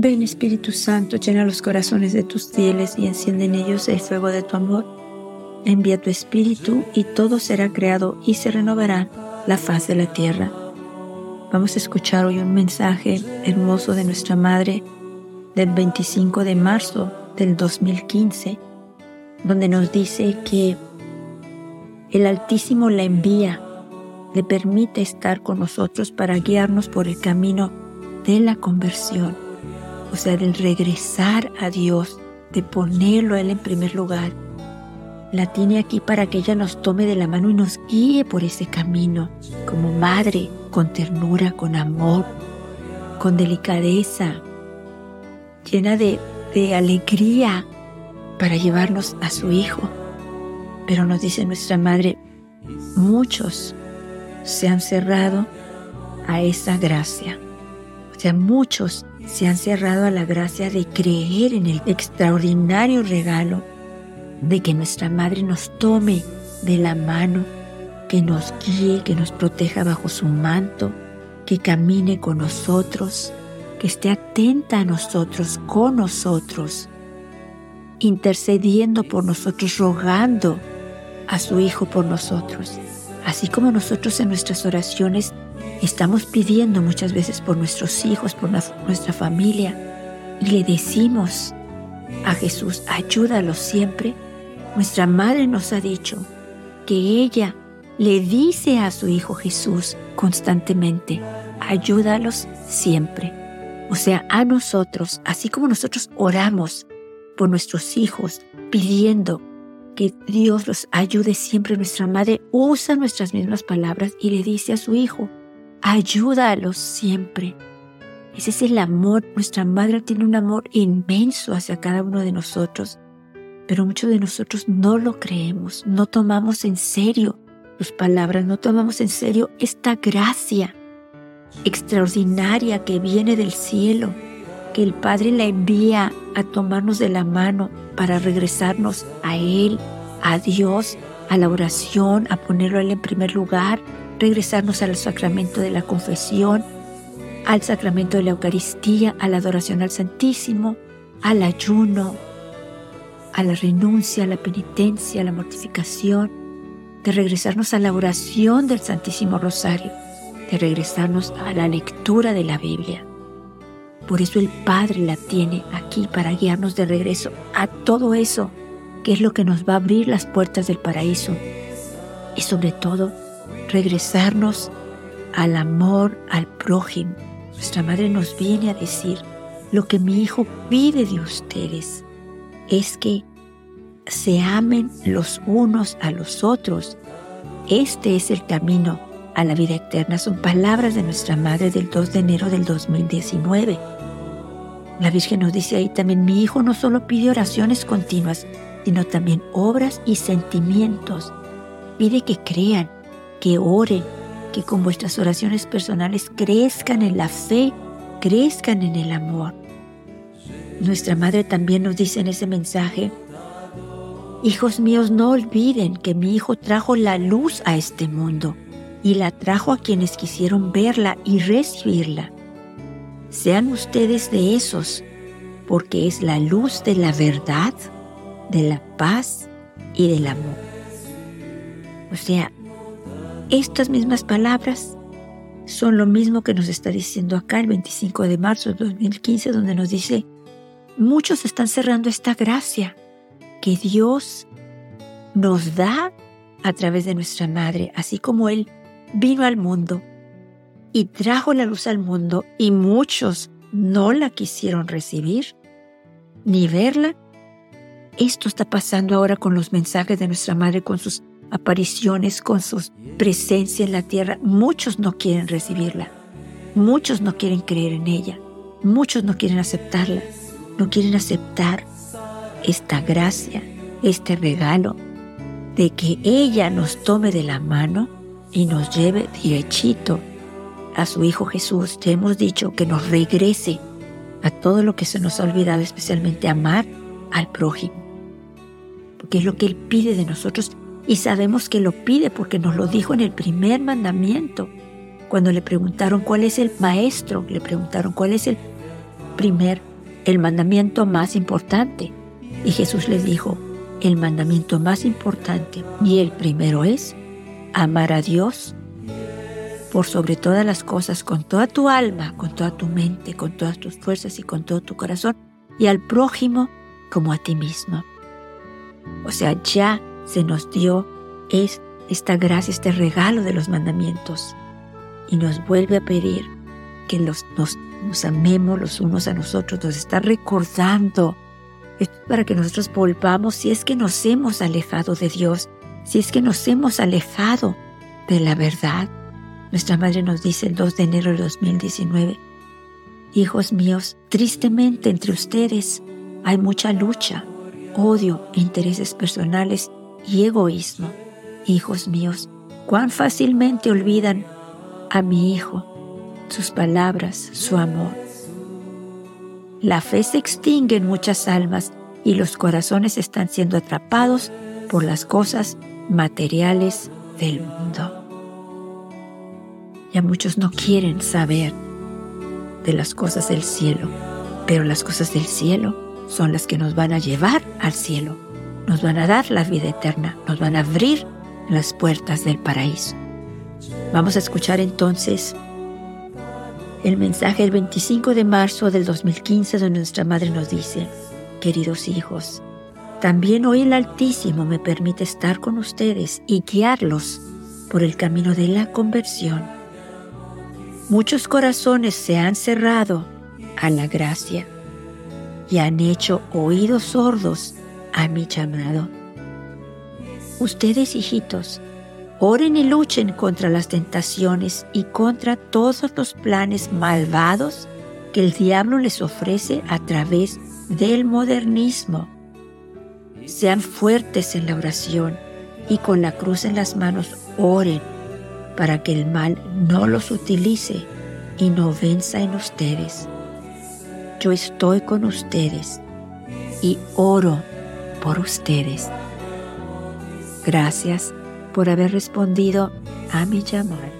Ven Espíritu Santo, llena los corazones de tus fieles y enciende en ellos el fuego de tu amor. Envía tu Espíritu y todo será creado y se renovará la faz de la tierra. Vamos a escuchar hoy un mensaje hermoso de nuestra Madre del 25 de marzo del 2015, donde nos dice que el Altísimo la envía, le permite estar con nosotros para guiarnos por el camino de la conversión o sea, del regresar a Dios, de ponerlo a Él en primer lugar. La tiene aquí para que ella nos tome de la mano y nos guíe por ese camino, como madre, con ternura, con amor, con delicadeza, llena de, de alegría para llevarnos a su Hijo. Pero nos dice nuestra Madre, muchos se han cerrado a esa gracia. O sea, muchos se han cerrado a la gracia de creer en el extraordinario regalo de que nuestra Madre nos tome de la mano, que nos guíe, que nos proteja bajo su manto, que camine con nosotros, que esté atenta a nosotros, con nosotros, intercediendo por nosotros, rogando a su Hijo por nosotros. Así como nosotros en nuestras oraciones Estamos pidiendo muchas veces por nuestros hijos, por nuestra familia, y le decimos a Jesús, ayúdalos siempre. Nuestra madre nos ha dicho que ella le dice a su Hijo Jesús constantemente, ayúdalos siempre. O sea, a nosotros, así como nosotros oramos por nuestros hijos, pidiendo que Dios los ayude siempre, nuestra madre usa nuestras mismas palabras y le dice a su Hijo, ayúdalos siempre. Ese es el amor. Nuestra madre tiene un amor inmenso hacia cada uno de nosotros, pero muchos de nosotros no lo creemos, no tomamos en serio sus palabras, no tomamos en serio esta gracia extraordinaria que viene del cielo, que el Padre la envía a tomarnos de la mano para regresarnos a Él, a Dios, a la oración, a ponerlo a Él en primer lugar, regresarnos al sacramento de la confesión, al sacramento de la Eucaristía, a la adoración al Santísimo, al ayuno, a la renuncia, a la penitencia, a la mortificación, de regresarnos a la oración del Santísimo Rosario, de regresarnos a la lectura de la Biblia. Por eso el Padre la tiene aquí para guiarnos de regreso a todo eso que es lo que nos va a abrir las puertas del paraíso y sobre todo regresarnos al amor al prójimo. Nuestra madre nos viene a decir, lo que mi hijo pide de ustedes es que se amen los unos a los otros. Este es el camino a la vida eterna. Son palabras de nuestra madre del 2 de enero del 2019. La Virgen nos dice ahí también, mi hijo no solo pide oraciones continuas, sino también obras y sentimientos. Pide que crean, que oren, que con vuestras oraciones personales crezcan en la fe, crezcan en el amor. Nuestra Madre también nos dice en ese mensaje, Hijos míos, no olviden que mi Hijo trajo la luz a este mundo y la trajo a quienes quisieron verla y recibirla. Sean ustedes de esos, porque es la luz de la verdad, de la paz y del amor. O sea, estas mismas palabras son lo mismo que nos está diciendo acá el 25 de marzo de 2015, donde nos dice, muchos están cerrando esta gracia que Dios nos da a través de nuestra madre, así como Él vino al mundo y trajo la luz al mundo y muchos no la quisieron recibir ni verla. Esto está pasando ahora con los mensajes de nuestra madre, con sus apariciones, con su presencia en la tierra, muchos no quieren recibirla, muchos no quieren creer en ella, muchos no quieren aceptarla, no quieren aceptar esta gracia, este regalo de que ella nos tome de la mano y nos lleve derechito a su Hijo Jesús. Ya hemos dicho que nos regrese a todo lo que se nos ha olvidado, especialmente amar al prójimo, porque es lo que Él pide de nosotros y sabemos que lo pide porque nos lo dijo en el primer mandamiento. Cuando le preguntaron cuál es el maestro, le preguntaron cuál es el primer el mandamiento más importante. Y Jesús les dijo, el mandamiento más importante y el primero es amar a Dios por sobre todas las cosas, con toda tu alma, con toda tu mente, con todas tus fuerzas y con todo tu corazón, y al prójimo como a ti mismo. O sea, ya se nos dio es esta gracia, este regalo de los mandamientos, y nos vuelve a pedir que los, nos, amemos los unos a nosotros, nos está recordando. Esto es para que nosotros volvamos si es que nos hemos alejado de Dios, si es que nos hemos alejado de la verdad. Nuestra madre nos dice el 2 de enero de 2019, Hijos míos, tristemente entre ustedes hay mucha lucha, odio, intereses personales y egoísmo. Hijos míos, cuán fácilmente olvidan a mi Hijo, sus palabras, su amor. La fe se extingue en muchas almas y los corazones están siendo atrapados por las cosas materiales del mundo. Ya muchos no quieren saber de las cosas del cielo, pero las cosas del cielo son las que nos van a llevar al cielo, nos van a dar la vida eterna, nos van a abrir las puertas del paraíso. Vamos a escuchar entonces el mensaje del 25 de marzo del 2015 donde nuestra madre nos dice, queridos hijos, también hoy el Altísimo me permite estar con ustedes y guiarlos por el camino de la conversión. Muchos corazones se han cerrado a la gracia y han hecho oídos sordos a mi llamado. Ustedes, hijitos, oren y luchen contra las tentaciones y contra todos los planes malvados que el diablo les ofrece a través del modernismo. Sean fuertes en la oración y con la cruz en las manos oren para que el mal no los utilice y no venza en ustedes. Yo estoy con ustedes y oro por ustedes. Gracias por haber respondido a mi llamada.